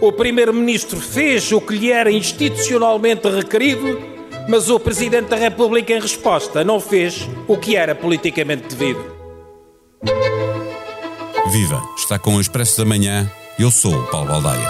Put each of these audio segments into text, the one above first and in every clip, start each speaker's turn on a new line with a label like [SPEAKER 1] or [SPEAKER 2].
[SPEAKER 1] O Primeiro-Ministro fez o que lhe era institucionalmente requerido, mas o Presidente da República, em resposta, não fez o que era politicamente devido.
[SPEAKER 2] Viva! Está com o Expresso da Manhã. Eu sou o Paulo Baldaia.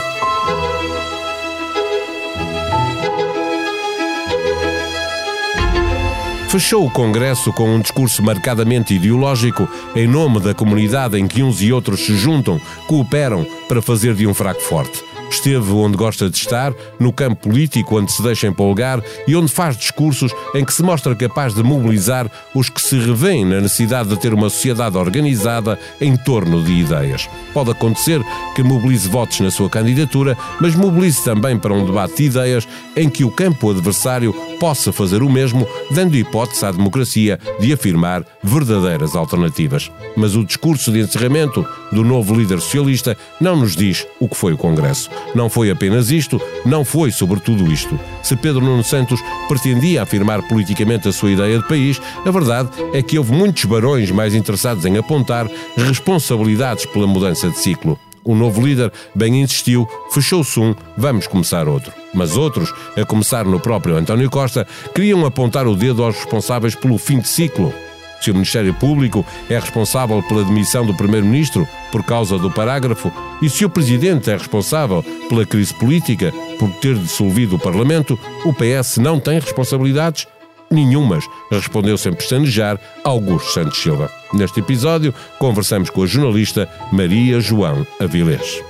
[SPEAKER 3] Fechou o Congresso com um discurso marcadamente ideológico em nome da comunidade em que uns e outros se juntam, cooperam para fazer de um fraco forte. Esteve onde gosta de estar, no campo político onde se deixa empolgar e onde faz discursos em que se mostra capaz de mobilizar os que se revêem na necessidade de ter uma sociedade organizada em torno de ideias. Pode acontecer que mobilize votos na sua candidatura, mas mobilize também para um debate de ideias em que o campo adversário possa fazer o mesmo, dando hipótese à democracia de afirmar verdadeiras alternativas. Mas o discurso de encerramento do novo líder socialista não nos diz o que foi o Congresso. Não foi apenas isto, não foi sobretudo isto. Se Pedro Nuno Santos pretendia afirmar politicamente a sua ideia de país, a verdade é que houve muitos barões mais interessados em apontar responsabilidades pela mudança de ciclo. O novo líder bem insistiu, fechou-se um, vamos começar outro. Mas outros, a começar no próprio António Costa, queriam apontar o dedo aos responsáveis pelo fim de ciclo se o Ministério Público é responsável pela demissão do Primeiro-Ministro por causa do parágrafo e se o Presidente é responsável pela crise política por ter dissolvido o Parlamento, o PS não tem responsabilidades? Nenhumas, respondeu sem pestanejar Augusto Santos Silva. Neste episódio, conversamos com a jornalista Maria João Avilés.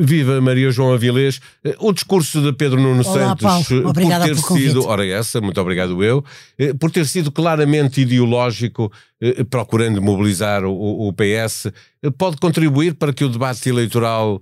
[SPEAKER 3] Viva Maria João Avilés. Eh, o discurso de Pedro Nuno
[SPEAKER 4] Olá,
[SPEAKER 3] Santos eh, por ter
[SPEAKER 4] convite.
[SPEAKER 3] sido, ora essa, muito obrigado eu, eh, por ter sido claramente ideológico, procurando mobilizar o, o PS, pode contribuir para que o debate eleitoral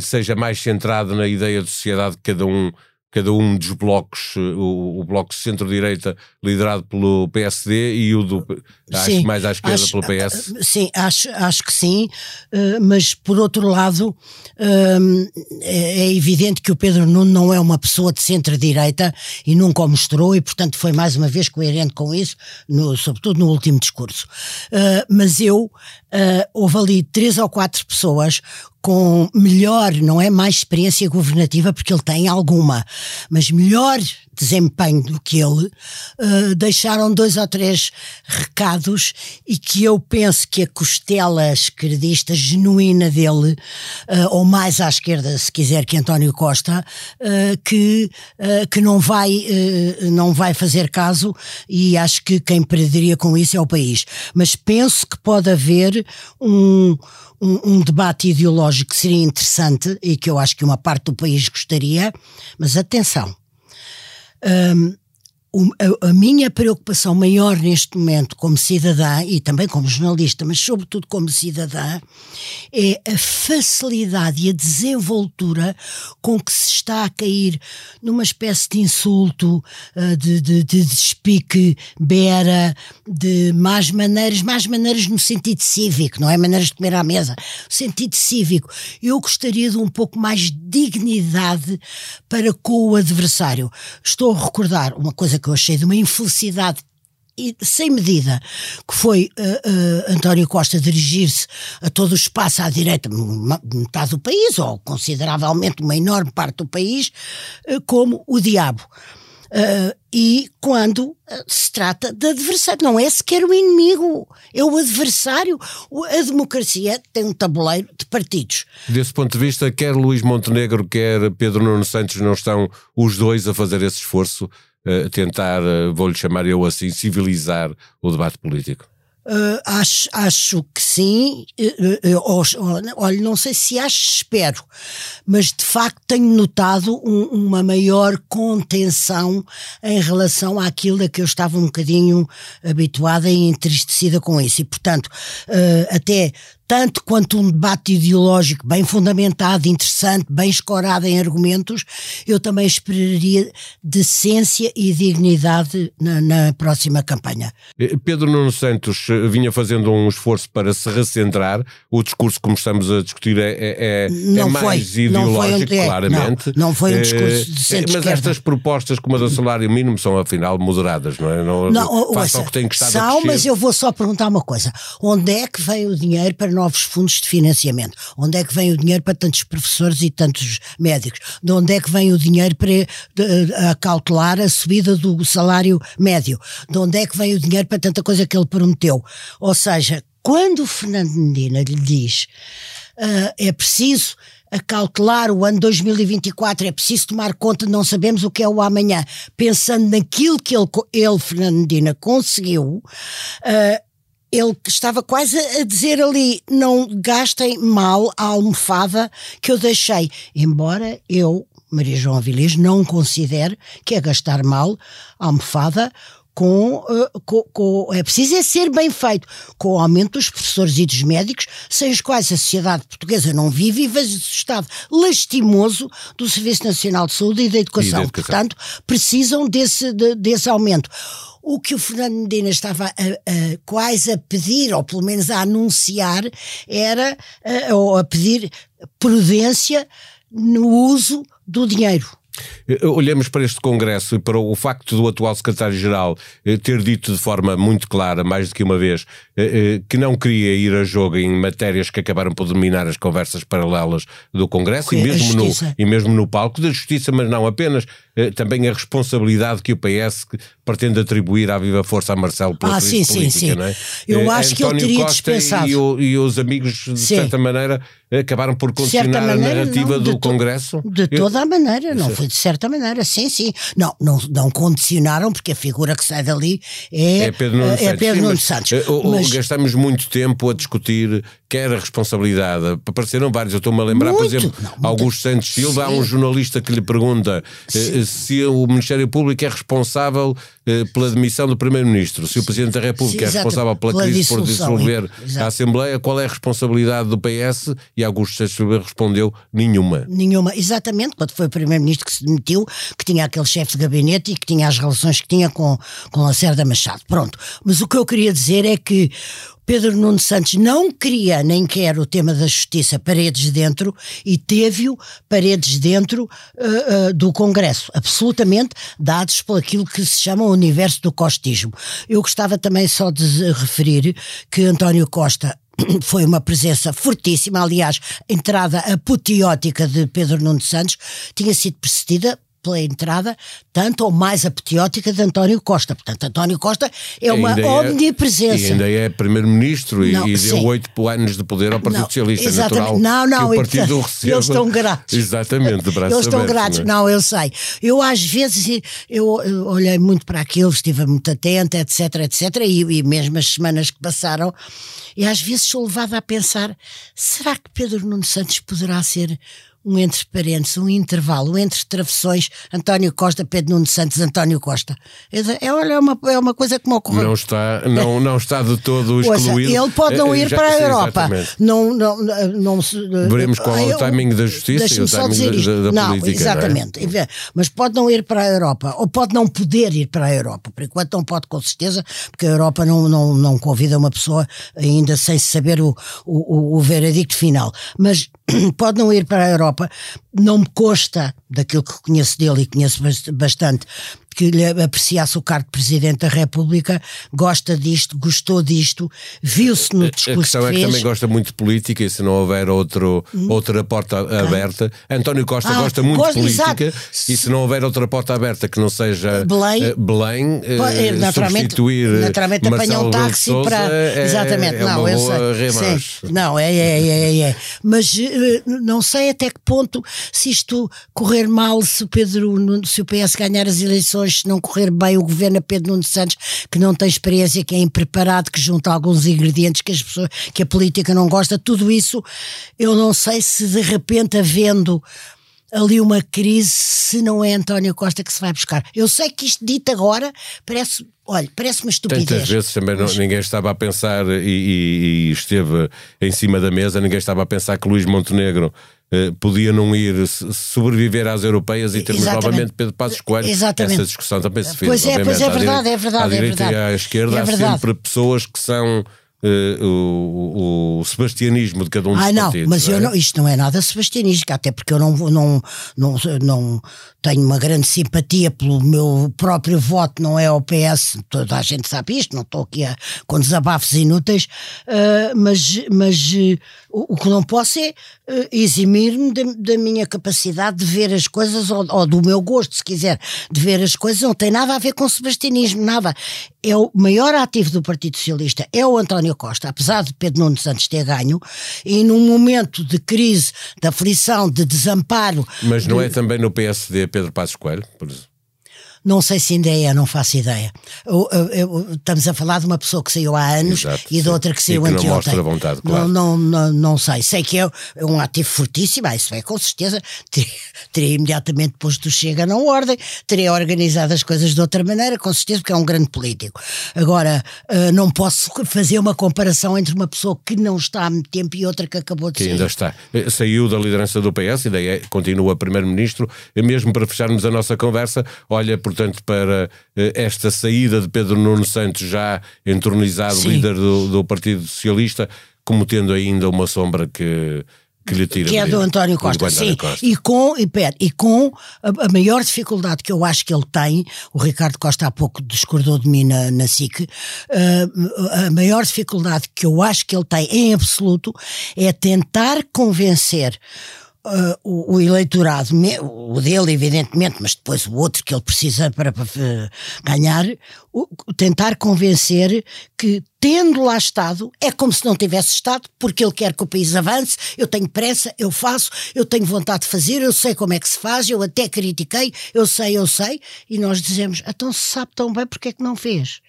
[SPEAKER 3] seja mais centrado na ideia de sociedade que cada um cada um dos blocos, eh, o, o bloco centro-direita liderado pelo PSD e o do, acho
[SPEAKER 4] Sim,
[SPEAKER 3] mais à esquerda
[SPEAKER 4] acho-
[SPEAKER 3] pelo PS.
[SPEAKER 4] ah, Sim, acho, acho que sim, eh, mas por outro lado, hum, é é evidente que o Pedro Nuno não é uma pessoa de centro-direita e nunca o mostrou, e portanto foi mais uma vez coerente com isso, no- sobretudo no último discurso. Eh, mas eu, houve ali três ou quatro pessoas com melhor, não é? Mais experiência governativa, porque ele tem alguma, mas melhor desempenho do que ele, eh, deixaram dois ou três recados e que eu penso que a costela esquerdista genuína dele, eh, ou mais à esquerda, se quiser, que António Costa, eh, que, que não, vai, não vai fazer caso e acho que quem perderia com isso é o país. Mas penso que pode haver um, um debate ideológico que seria interessante e que eu acho que uma parte do país gostaria, mas atenção. Hum, o- a, a minha preocupação maior neste momento, como cidadã e também como jornalista, mas sobretudo como cidadã, é a facilidade e a desenvoltura com que se está a cair numa espécie de insulto, ah, de, de, de despique, bera, de más maneiras, más maneiras no sentido cívico, não é maneiras de comer à mesa, sentido cívico. Eu gostaria de um pouco mais de dignidade para com o adversário. Estou a recordar uma coisa que eu achei de uma infelicidade sem medida, que foi eh, eh, António Costa dirigir-se a todo o espaço à direita, metade do país, ou consideravelmente uma enorme parte do país, eh, como o diabo. E quando se trata de adversário, não é sequer o inimigo, é o adversário. A democracia tem um tabuleiro de partidos.
[SPEAKER 3] Desse ponto de vista, quer Luís Montenegro, quer Pedro Nuno Santos não estão os dois a fazer esse esforço, a tentar, eh, vou-lhe chamar eu assim, civilizar o debate político.
[SPEAKER 4] Uh, acho, acho que sim. Uh, uh, ou- olha, não sei se acho, espero, mas de facto tenho notado um- uma maior contenção em relação àquilo a que eu estava um bocadinho habituada e entristecida com isso. E, portanto, uh, até tanto quanto um debate ideológico bem fundamentado, interessante, bem escorado em argumentos, eu também esperaria decência e dignidade na, na próxima campanha.
[SPEAKER 3] Eh, Pedro Nuno Santos eh, vinha fazendo um esforço para se recentrar. O discurso, como estamos a discutir, é, é, é
[SPEAKER 4] não
[SPEAKER 3] mais
[SPEAKER 4] foi,
[SPEAKER 3] ideológico,
[SPEAKER 4] foi,
[SPEAKER 3] claramente.
[SPEAKER 4] Não, não foi um discurso de centro
[SPEAKER 3] Mas estas propostas, como a do salário mínimo, são afinal moderadas, não é? Não,
[SPEAKER 4] não
[SPEAKER 3] ouça, o que tem que estar
[SPEAKER 4] são, mas eu vou só perguntar uma coisa. Onde é que vem o dinheiro para novos fundos de financiamento? Onde é que vem o dinheiro para tantos professores e tantos médicos? De onde é que vem o dinheiro para acautelar a subida do salário médio? De onde é que vem o dinheiro para tanta coisa que ele prometeu? Ou seja, quando o Fernando Medina lhe diz uh, é preciso acautelar o ano 2024, é preciso tomar conta, não sabemos o que é o amanhã, pensando naquilo que ele, ele Fernando Medina, conseguiu, uh, ele estava quase a dizer ali: não gastem mal a almofada que eu deixei. Embora eu, Maria João Avilés, não considere que é gastar mal a almofada com, uh, com, com, é preciso é ser bem feito, com o aumento dos professores e dos médicos, sem os quais a sociedade portuguesa não vive e vejo o estado lastimoso do Serviço Nacional de Saúde e da Educação. E educação. Portanto, precisam desse, de, desse aumento. O que o Fernando Medina estava a, a, quase a pedir, ou pelo menos a anunciar, era a, ou a pedir prudência no uso do dinheiro.
[SPEAKER 3] Eh, olhamos para este Congresso e para o facto do atual secretário-geral eh, ter dito de forma muito clara, mais do que uma vez, eh, que não queria ir a jogo em matérias que acabaram por dominar as conversas paralelas do Congresso e mesmo, no, e mesmo no palco da Justiça, mas não apenas, também a responsabilidade que o PS pretende atribuir à viva força a Marcelo pela ah, sim, política, sim, sim. é?
[SPEAKER 4] Eu acho
[SPEAKER 3] António
[SPEAKER 4] que ele teria
[SPEAKER 3] Costa
[SPEAKER 4] dispensado.
[SPEAKER 3] E, o, e os amigos, de sim. certa maneira, acabaram por condicionar a narrativa não, do Congresso.
[SPEAKER 4] De toda a maneira, não foi de certa maneira, sim, sim. Não, não, não condicionaram, porque a figura que sai dali é,
[SPEAKER 3] é Pedro Nuno
[SPEAKER 4] é
[SPEAKER 3] Santos.
[SPEAKER 4] Pedro Nuno Santos.
[SPEAKER 3] Eh, mas, gastamos muito tempo a discutir quer a responsabilidade. Apareceram vários, eu estou-me a lembrar, muito, por exemplo, não, Augusto Santos Silva, sim. há um jornalista que lhe pergunta eh, se o Ministério Público é responsável eh, pela demissão do Primeiro-Ministro, se o Presidente da República sim, é responsável pela, pela crise por dissolver a Assembleia, qual é a responsabilidade do PS? E Augusto Santos respondeu: nenhuma.
[SPEAKER 4] Nenhuma, exatamente, quando foi o Primeiro-Ministro que se demitiu, que tinha aquele chefe de gabinete e que tinha as relações que tinha com, com Lacerda Machado. Pronto. Mas o que eu queria dizer é que Pedro Nuno Santos não queria nem quer o tema da justiça paredes dentro e teve-o paredes dentro uh, uh, do Congresso, absolutamente dados por aquilo que se chama o universo do costismo. Eu gostava também só de referir que António Costa foi uma presença fortíssima, aliás, a entrada apoteótica de Pedro Nuno Santos tinha sido precedida pela entrada, tanto ou mais apoteótica de António Costa. Portanto, António Costa é uma é- omnipresença.
[SPEAKER 3] E ainda é Primeiro-Ministro e, e, deu oito anos de poder ao Partido não, Socialista. Exatamente. Natural não, não, que o partido receba.
[SPEAKER 4] Eles estão gratos.
[SPEAKER 3] Exatamente, de braços
[SPEAKER 4] Eles estão gratos.
[SPEAKER 3] Não,
[SPEAKER 4] é? não, eu sei. Eu às vezes, eu, eu, olhei muito para aquilo, estive muito atenta, etc, etc, e, e mesmo as semanas que passaram, e às vezes sou levada a pensar, será que Pedro Nuno Santos poderá ser um entre parênteses, um intervalo, um entre travessões, António Costa, Pedro Nuno Santos, António Costa. É, é, uma, é uma coisa que me ocorreu.
[SPEAKER 3] Não está, não, não está de todo excluído.
[SPEAKER 4] ele pode não ir Já, para a Europa. Não, não, não,
[SPEAKER 3] Veremos qual é o timing da justiça e o timing da, da, da
[SPEAKER 4] não,
[SPEAKER 3] política.
[SPEAKER 4] Exatamente.
[SPEAKER 3] Não é?
[SPEAKER 4] Mas pode não ir para a Europa, ou pode não poder ir para a Europa. Por enquanto não pode, com certeza, porque a Europa não, não, não convida uma pessoa ainda sem saber o, o, o veredicto final. Mas pode não ir para a Europa, não me consta daquilo que conheço dele e conheço bastante, que lhe apreciasse o cargo de Presidente da República, gosta disto, gostou disto, viu-se no discurso. A
[SPEAKER 3] questão
[SPEAKER 4] que
[SPEAKER 3] é que também gosta muito de política e se não houver outro, hum. outra porta aberta. António Costa ah, gosta muito de política exato. e se não houver outra porta aberta que não seja Belém, uh, Belém uh, naturalmente, substituir
[SPEAKER 4] naturalmente apanhar um táxi para. É, exatamente, é não, eu sei. Sim, não, é, é, é, é. Mas uh, não sei até que ponto, se isto correr mal, se o Pedro, se o PS ganhar as eleições se não correr bem o governo a Pedro Nuno Santos, que não tem experiência, que é impreparado, que junta alguns ingredientes que, as pessoas, que a política não gosta, tudo isso, eu não sei se de repente havendo ali uma crise se não é António Costa que se vai buscar. Eu sei que isto dito agora parece, olha, parece uma estupidez.
[SPEAKER 3] Tantas vezes também não, ninguém estava a pensar e, e, e, esteve em cima da mesa, ninguém estava a pensar que Luís Montenegro podia não ir sobreviver às europeias e termos Exatamente. novamente Pedro Passos Coelho. Exatamente. Essa discussão também se fez.
[SPEAKER 4] Pois é, pois é verdade, é verdade. À
[SPEAKER 3] direita
[SPEAKER 4] é verdade.
[SPEAKER 3] e à esquerda é há sempre pessoas que são uh, o, o, sebastianismo de cada um dos
[SPEAKER 4] ah, não,
[SPEAKER 3] partidos.
[SPEAKER 4] Mas
[SPEAKER 3] não
[SPEAKER 4] é? não, isto não é nada sebastianístico, até porque eu não, não, não, não tenho uma grande simpatia pelo meu próprio voto, não é ao PS, toda a gente sabe isto, não estou aqui a, com desabafos inúteis, uh, mas, mas uh, o, o, que não posso é eximir-me da minha capacidade de ver as coisas, ou, ou do meu gosto, se quiser, de ver as coisas, não tem nada a ver com sebastianismo, nada. É o maior ativo do Partido Socialista, é o António António Costa, apesar de Pedro Nuno Santos ter ganho, e num momento de crise, de aflição, de desamparo.
[SPEAKER 3] Mas não
[SPEAKER 4] de...
[SPEAKER 3] é também no PSD Pedro Passos Coelho, por exemplo?
[SPEAKER 4] Não sei se ainda é, não faço ideia. Eu, eu, eu, estamos a falar de uma pessoa que saiu há anos Exato, e de outra que saiu anteontem.
[SPEAKER 3] Não mostra vontade, claro.
[SPEAKER 4] Não, não, não, não sei. Sei que é um ativo fortíssimo, ah, isso é com certeza. Teria, teria imediatamente posto o Chega na ordem, teria organizado as coisas de outra maneira, com certeza, porque é um grande político. Agora, uh, não posso fazer uma comparação entre uma pessoa que não está há muito tempo e outra que acabou de
[SPEAKER 3] que
[SPEAKER 4] sair.
[SPEAKER 3] ainda está. Eh, saiu da liderança do PS e daí é, continua Primeiro-Ministro. Mesmo para fecharmos a nossa conversa, olha, por portanto, para eh, esta saída de Pedro Nuno Santos, já entronizado Sim. líder do, do Partido Socialista, como tendo ainda uma sombra que que lhe tira
[SPEAKER 4] que é do António Costa, sim, Costa. e com e, pera, e com a, a, maior dificuldade que eu acho que ele tem, o Ricardo Costa há pouco discordou de mim na, na SIC, uh, a maior dificuldade que eu acho que ele tem em absoluto é tentar convencer Uh, o, o, eleitorado, o dele, evidentemente, mas depois o outro que ele precisa para, para ganhar, o, tentar convencer que, tendo lá estado, é como se não tivesse estado, porque ele quer que o país avance. Eu tenho pressa, eu faço, eu tenho vontade de fazer, eu sei como é que se faz, eu até critiquei, eu sei, eu sei, e nós dizemos, então se sabe tão bem porque é que não fez.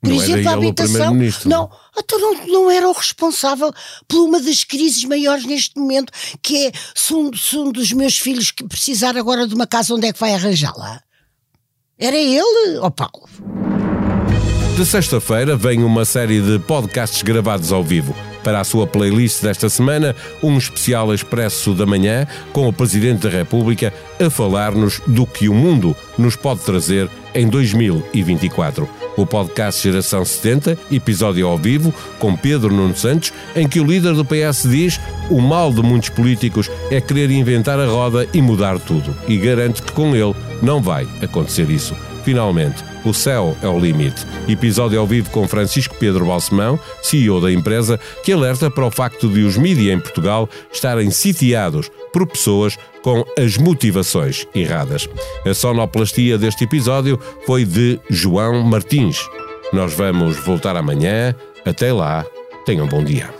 [SPEAKER 4] Por
[SPEAKER 3] não
[SPEAKER 4] exemplo,
[SPEAKER 3] a habitação.
[SPEAKER 4] Não, então não, não era o responsável por uma das crises maiores neste momento, que é se um, se um dos meus filhos que precisar agora de uma casa, onde é que vai arranjá-la? Era ele, oh Paulo.
[SPEAKER 3] De sexta-feira vem uma série de podcasts gravados ao vivo. Para a sua playlist desta semana, um especial Expresso da Manhã com o Presidente da República a falar-nos do que o mundo nos pode trazer em 2024 o podcast Geração 70, episódio ao vivo, com Pedro Nuno Santos, em que o líder do PS diz o mal de muitos políticos é querer inventar a roda e mudar tudo. E garante que com ele não vai acontecer isso. Finalmente, o céu é o limite. Episódio ao vivo com Francisco Pedro Balsemão, CEO da empresa, que alerta para o facto de os mídias em Portugal estarem sitiados por pessoas com as motivações erradas. A sonoplastia deste episódio foi de João Martins. Nós vamos voltar amanhã. Até lá, tenham um bom dia.